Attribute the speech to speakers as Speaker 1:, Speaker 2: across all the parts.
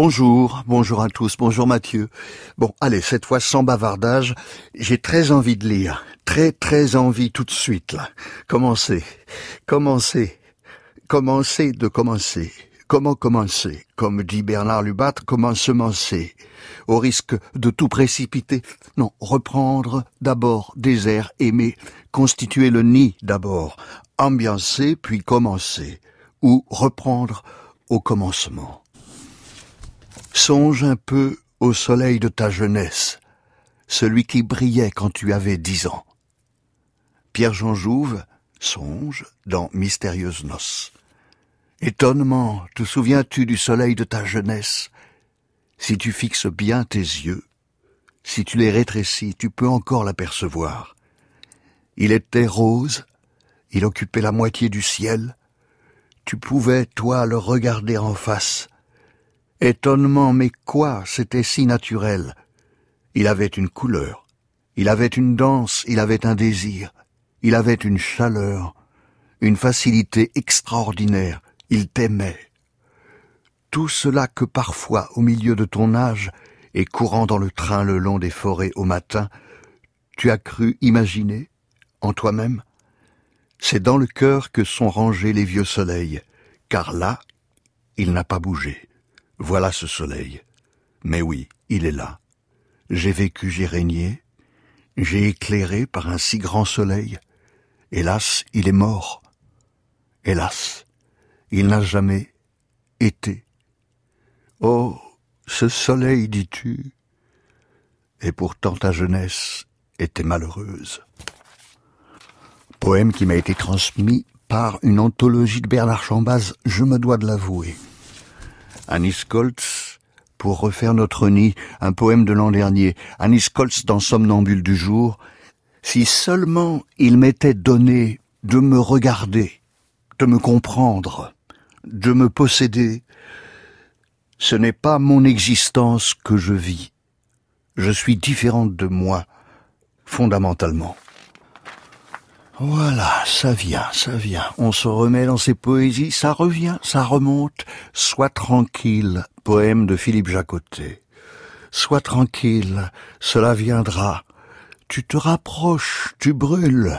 Speaker 1: Bonjour, bonjour à tous, bonjour Mathieu. Bon, allez, cette fois sans bavardage, j'ai très envie de lire, très très envie tout de suite. Commencez, commencez, commencez de commencer. Comment commencer? Comme dit Bernard Lubat, comment semencer? Au risque de tout précipiter. Non, reprendre d'abord des airs aimés, constituer le nid d'abord, ambiancer puis commencer, ou reprendre au commencement. Songe un peu au soleil de ta jeunesse, celui qui brillait quand tu avais dix ans. Pierre-Jean Jouve songe dans Mystérieuse Noces. Étonnement, te souviens-tu du soleil de ta jeunesse? Si tu fixes bien tes yeux, si tu les rétrécis, tu peux encore l'apercevoir. Il était rose, il occupait la moitié du ciel, tu pouvais, toi, le regarder en face. Étonnement, mais quoi, c'était si naturel? Il avait une couleur, il avait une danse, il avait un désir, il avait une chaleur, une facilité extraordinaire, il t'aimait. Tout cela que parfois, au milieu de ton âge, et courant dans le train le long des forêts au matin, tu as cru imaginer, en toi-même, c'est dans le cœur que sont rangés les vieux soleils, car là, il n'a pas bougé. Voilà ce soleil. Mais oui, il est là. J'ai vécu, j'ai régné, j'ai éclairé par un si grand soleil. Hélas, il est mort. Hélas, il n'a jamais été. Oh, ce soleil, dis-tu, et pourtant ta jeunesse était malheureuse poème qui m'a été transmis par une anthologie de Bernard Chambaz, je me dois de l'avouer. Anis Koltz, pour refaire notre nid, un poème de l'an dernier. Anis Koltz dans Somnambule du jour. Si seulement il m'était donné de me regarder, de me comprendre, de me posséder, ce n'est pas mon existence que je vis. Je suis différente de moi, fondamentalement. Voilà, ça vient, ça vient. On se remet dans ses poésies, ça revient, ça remonte. Sois tranquille, poème de Philippe Jacotet. Sois tranquille, cela viendra. Tu te rapproches, tu brûles,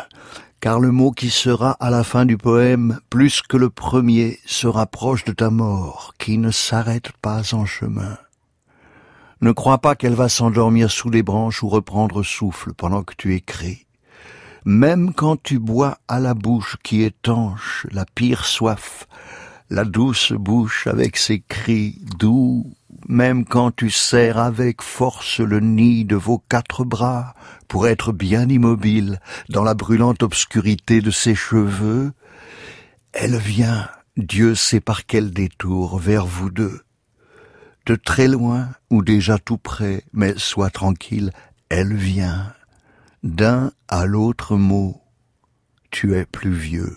Speaker 1: car le mot qui sera à la fin du poème, plus que le premier, se rapproche de ta mort, qui ne s'arrête pas en chemin. Ne crois pas qu'elle va s'endormir sous les branches ou reprendre souffle pendant que tu écris même quand tu bois à la bouche qui étanche la pire soif, la douce bouche avec ses cris doux, même quand tu serres avec force le nid de vos quatre bras pour être bien immobile dans la brûlante obscurité de ses cheveux, elle vient, Dieu sait par quel détour, vers vous deux. De très loin ou déjà tout près, mais sois tranquille, elle vient d'un à l'autre mot, tu es plus vieux.